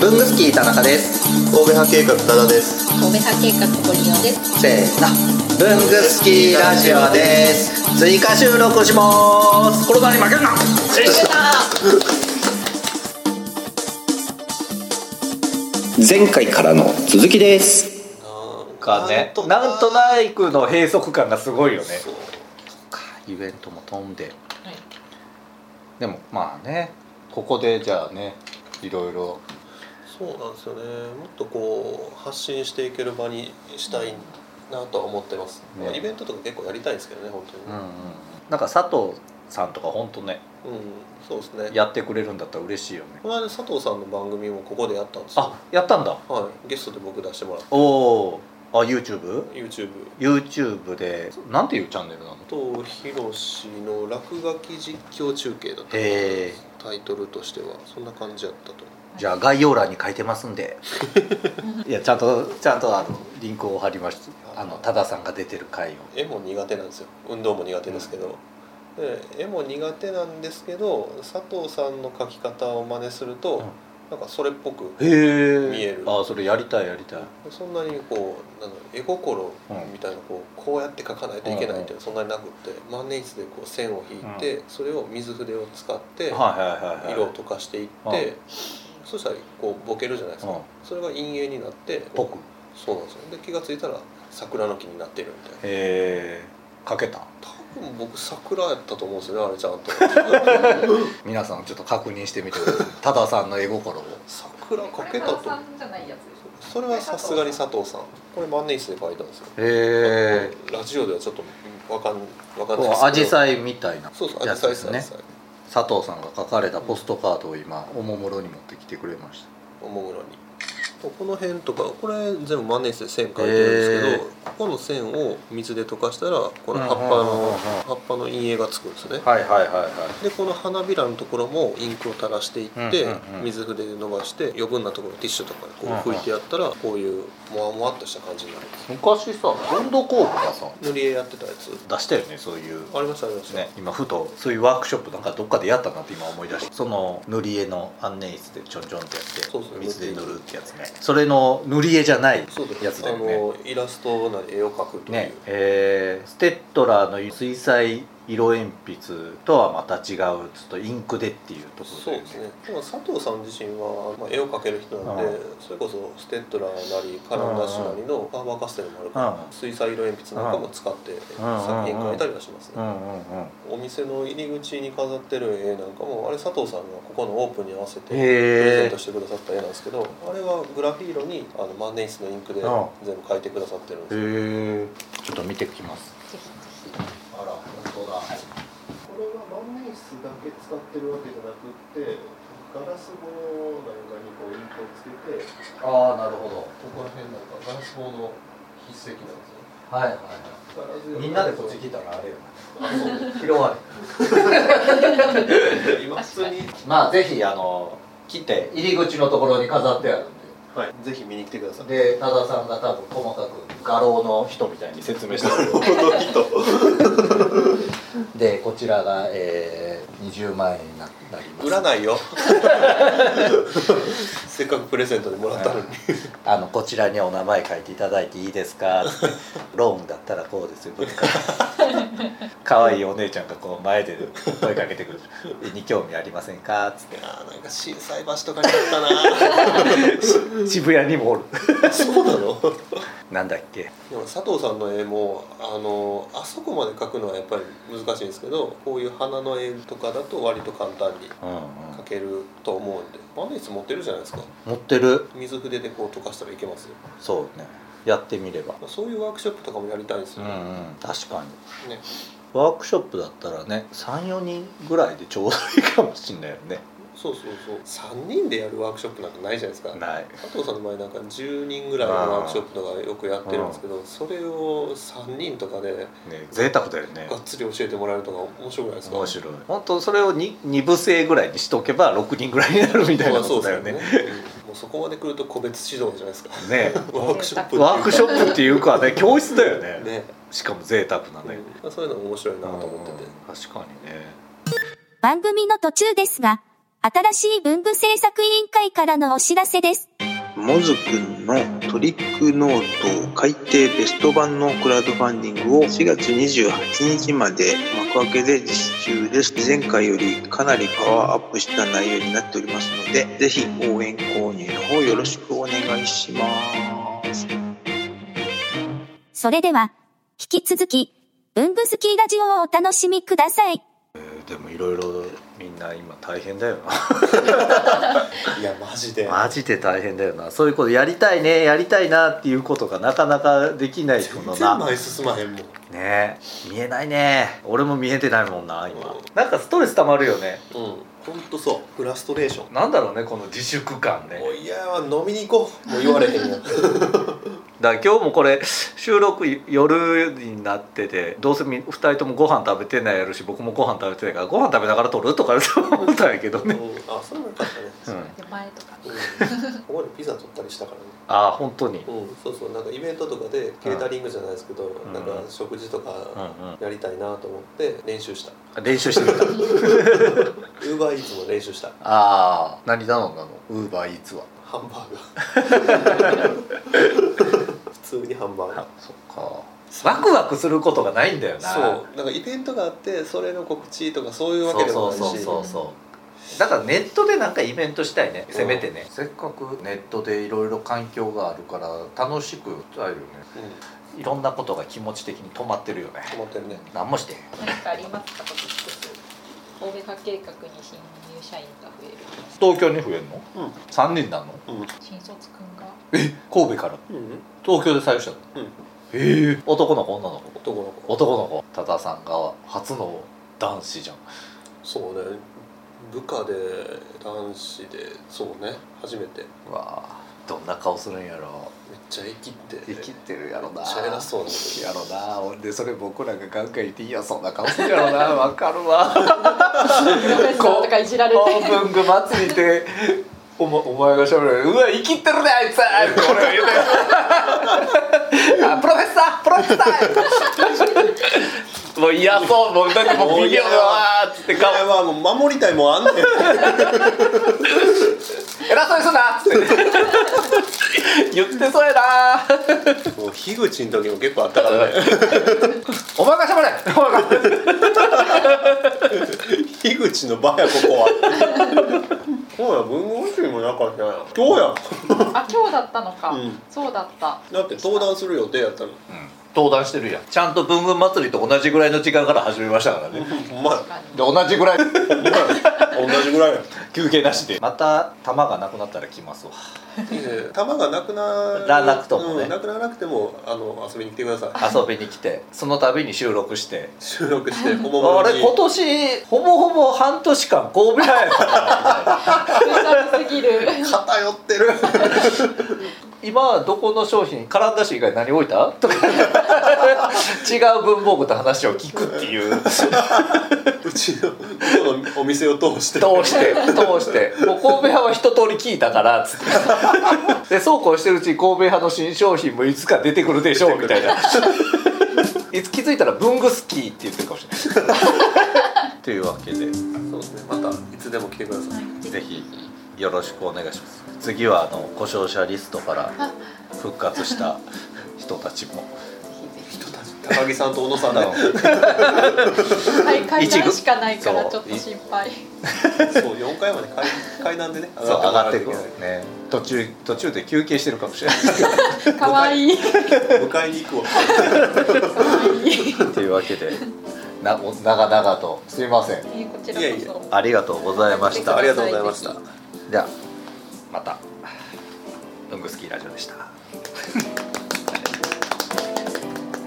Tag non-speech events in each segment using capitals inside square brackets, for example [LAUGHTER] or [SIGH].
文具スキー田中です。神戸派計画多田です。神戸派計画ポリオです。せーの。文具スキーラジオです。追加収録します。コロナに負けるな。前回からの続きです。かねなんとなくの閉塞感がすごいよね。イベントも飛んで。でもまあねここでじゃあねいろいろそうなんですよね。もっとこう発信していける場にしたいなとは思ってます、ねまあイベントとか結構やりたいんですけどね本当に。ねうんうん。なんか佐藤さんとか本当ねうん、そうですね。やってくれるんだったら嬉しいよね。この間佐藤さんの番組もここでやったんですよ。あやったんだ。はい。ゲストで僕出してもらって。おおあ YouTube? YouTube でなんていうチャンネルなの？とひろしの落書き実況中継だったタイトルとしては。そんな感じやったと思うじゃあ概要欄に書いてますんで。[LAUGHS] いやちゃんとちゃんとあのリンクを貼りましたあの多田さんが出てる回を。絵も苦手なんですよ。運動も苦手ですけど、で絵も苦手なんですけど佐藤さんの描き方を真似すると、うん。なんかそれっぽくへえ見える。あそれやりたいやりたい。そんなにこうな絵心みたいなこうこうやって描かないといけないっていうのはそんなになくって万年筆でこう線を引いて、それを水筆を使ってはいはいはいはい。色を溶かしていって、そしたらこうボケるじゃないですか、うん。それが陰影になってぽくへそうなんですよ。で気が付いたら桜の木になってるみたいな。え書けた？多分僕桜やったと思うんですよねあれちゃんと。[LAUGHS] 皆さんちょっと確認してみてください。多田さんの絵心を。桜描けたと。さんじゃないやつでしそれはさすがに佐藤さん。これ万年筆で描いたんですよ。へえラジオではちょっとわかんわかんないですけど。アジサイみたいなそうそうやアジサイつですね佐藤さんが書かれたポストカードを今おもむろに持ってきてくれました。おもむろに。この辺とかこれ全部万年筆で線描いてるんですけど、ここの線を水で溶かしたらこの葉っぱの葉っぱの陰影がつくんですね。はいはいはいはい。でこの花びらのところもインクを垂らしていって、水筆で伸ばして余分なところティッシュとかでこう拭いてやったらこういうもわもわっとした感じになるんです昔さボンド工具がさ塗り絵やってたやつ？出したよねそういう。ありましたありました、ね今ふとそういうワークショップなんかどっかでやったなって今思い出して。その塗り絵の安寧室でちょんちょんってやってそうそう水で塗るってやつねそれの塗り絵じゃないやつだよね。あのイラストなり絵を描くという、ね。えーステッドラーの水彩色鉛筆とはまた違うちょっとインクでっていうところでそうですね。でも佐藤さん自身は、まあ、絵を描ける人なんで、うんそれこそステッドラーなりカランダッシュなりのファーバーカステルもあるから、うん。水彩色鉛筆なんかも使って作品描いたりはしますね、お店の入り口に飾ってる絵なんかもあれ佐藤さんがここのオープンに合わせてプレゼントしてくださった絵なんですけどあれはグラフィー色にあの万年筆のインクでうん。全部描いてくださってるんですよ。ちょっと見てきます。ょ。ぜひぜあら本当だこれは万年筆だけ使ってるわけじゃなくってガラス棒なんかにこうインクをつけてああなるほど。ここら辺なんかガラス棒の筆跡なんですよ。はいはいはい。みんなでこっち来たらあれよ拾わ今普通に。まあぜひあの来て入り口のところに飾ってあるんはい。ぜひ見に来てください。でで多田さんが多分細かく画廊の人みたいに説明してる [LAUGHS] この人。[LAUGHS] でこちらが、えー、20万円にななります。売らないよ。[LAUGHS] せっかくプレゼントでもらったのにあのこちらにお名前書いていただいていいですか？っ [LAUGHS] てローンだったらこうですよ。とか。[LAUGHS] 可愛いお姉ちゃんがこう前で声かけてくる「絵に興味ありませんか?」っつって。あーなんか心斎橋とかにあった [LAUGHS] 渋谷にもおる。なそうなの？なんだっけ？でも佐藤さんの絵もあのあそこまで描くのはやっぱり難しいんですけどこういう花の絵とかだと割と簡単にうんうん。描けると思うんで万年筆持ってるじゃないですか。持ってる。水筆でこう溶かしたらいけますよ。そうね。やってみれば。そういうワークショップとかもやりたいですよ。ね,、うんうん確かに。ね。ワークショップだったらね34人ぐらいでちょうどいいかもしんないよねそうそうそう。3人でやるワークショップなんかないじゃないですか。ない。佐藤さんの場合なんか10人ぐらいのワークショップとかよくやってるんですけどそれを3人とかでね贅沢だよね。がっつり教えてもらえるとか面白くないですか？面白い。本当それを 2, 二部制ぐらいにしとけば6人ぐらいになるみたいなことだよね。もうそこまで来ると個別指導じゃないですか。ね。ワークショップっていう。ワークショップっていうかね教室だよね。ね、しかも贅沢なね、うん。そういうのも面白いなと思ってて。うん。確かにね。番組の途中ですが、新しい文部政策委員会からのお知らせです。モズくんのトリックノート改訂ベスト版のクラウドファンディングを4月28日まで幕開けで実施中です。前回よりかなりパワーアップした内容になっておりますので、ぜひ応援購入の方よろしくお願いします。それでは、引き続き、文具スキーラジオをお楽しみください。でもいろいろみんな今大変だよな。[LAUGHS] いやマジで。マジで大変だよな。そういうことやりたいねやりたいなっていうことがなかなかできないこのな。前進まへんもん。ね。見えないね。俺も見えてないもんな今、うん。なんかストレス溜まるよね。うん。ほんとそう。フラストレーション。なんだろうねこの自粛感ね。もういやは飲みに行こう。もう言われへんやん [LAUGHS] だから今日もこれ収録夜になっててどうせみ2人ともご飯食べてないやるし僕もご飯食べてないからご飯食べながら撮るとか思ったんやけどね、うん。あそれもよかったね。うん、手前とか。うん。ここでピザ取ったりしたからね。ああ本当に。うん、そうそう。なんかイベントとかでケータリングじゃないですけど、ん。なんか食事とかうんうん。やりたいなと思って練習した。練習してみた。ウーバーイーツも練習した。ああ何頼んだの？ウーバーイーツは。ハンバーガー。普 [LAUGHS] 通にハンバーガーあそっか。ワクワクすることがないんだよな。そう。なんかイベントがあってそれの告知とかそういうわけでもないし。そうそうそうそうだからネットでなんかイベントしたいね。せめてね、せっかくネットでいろいろ環境があるから楽しくしたいよね。うん。いろんなことが気持ち的に止まってるよね。思ってるね。何もして何かありますか？トピックス神戸化計画に新入社員が増える東京に増えんの？うん。3人なんの？うん。新卒くんが。え神戸から？うん。東京で採用したの？うん。ええ。男の子女の子？男の子。男の子。多田さんが初の男子じゃん。そうね。部下で男子でそうね。初めて。うわあどんな顔するんやろめっちゃ生きって生きてるやろな。めっちゃ偉そうにやろな。ほんでそれ僕らがガンガン言っていやそんな顔するやろな。わかるわ。[LAUGHS] プロフェッサーとかいじられて。文具祭りでお,、ま、お前がしゃべる。うわ生きってるねあいつ。って俺が言うて。あプロフェッサープロフェッサー。もう嫌そう。もうなんかもう微妙だわーっつって顔。はもう守りたいもんあんねん。[LAUGHS] 偉そうにすんなっつって言ってそうやな。もう樋口の時も結構あったからね。お前がしゃべれお前が [LAUGHS] 樋口の場やここは。そうや文豪集もなかったやん今日や。あ今日だったのか、うん。そうだった。だって登壇する予定やったの登壇してるやん。ちゃんと文具祭りと同じぐらいの時間から始めましたからね。お前確かにで同じぐらい。同じぐらい。[LAUGHS] や休憩なしで。また玉がなくなったら来ますわ。玉がなくならなくともね。うんなくならなくてもあの遊びに来てください。遊びに来てその度に収録して。収録してほぼあれ今年ほぼほぼ半年間神戸派やったなみたい [LAUGHS] 偏ってる今はどこの商品カランダ紙以外何置いた？とか。違う文房具と話を聞くっていう。うちのお店を通して。通して通して。もう神戸派は一通り聞いたからっつって。でそうこうしてるうちに神戸派の新商品もいつか出てくるでしょうみたいな。いつ気づいたら文具スキーって言ってるかもしれない。というわけで。そうですね。またいつでも来てください。ぜひよろしくお願いします。次はあの故障者リストから復活した [LAUGHS] 人たちも。人たち。高木さんと小野さんあねの。はい階段しかないからちょっと心配。[LAUGHS] そう4階まで階階段でね [LAUGHS] そう上がってくくる。ね途中途中で休憩してるかもしれない。かわいい。迎えに行くわ。というわけでなお長々とすいません。えーこちらいやいや。ありがとうございました。ありがとうございましたではまた。文具スキーラジオでした。は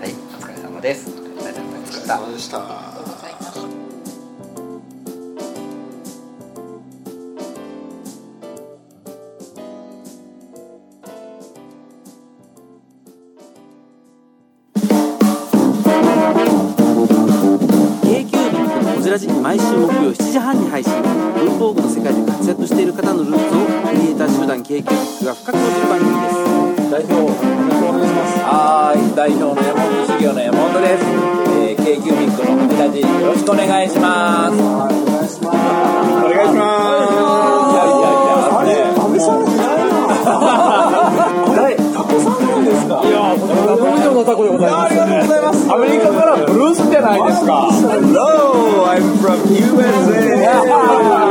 い。お疲れ様です。ありがとうございましたでした。毎週木曜7時半に配信工具の世界で活躍している方のルーツをクリエイター集団 KQ が深く落ちる番組です代表よろしくお願いしますはい代表の山本修行の山本です、えー、KQ ミックのハニラよろしくお願いしますはいお願いしますお願いしますいやいやいやあれ安倍さんじゃないなタコさんなんですかいやこれタ上のタコでございます、ありがとうございますアメリカからブルースじゃないですか Hello I'm from USA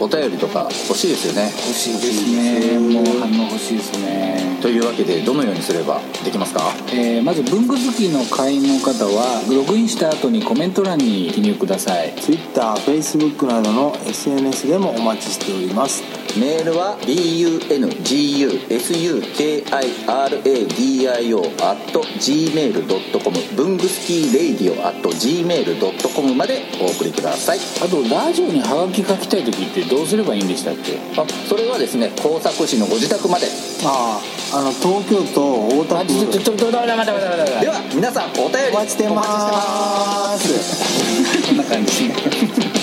お便りとか欲しいですよね。欲しいですね。もう反応欲しいですね。というわけでどのようにすればできますか？えーまず文具好きの会員の方はログインした後にコメント欄に記入ください。TwitterFacebook などの SNS でもお待ちしております。メールは bungusukiradio.gmail.com 文具スキーレイディオ .gmail.com までお送りください。あとラジオにハガキ書きたい時ってどうすればいいんでしたっけ？あそれはですね工作士のご自宅まで。あああの東京都大田あちょちょ区では皆さんお便りお待ちしてまお待ちしてますす。[LAUGHS] こんな感じ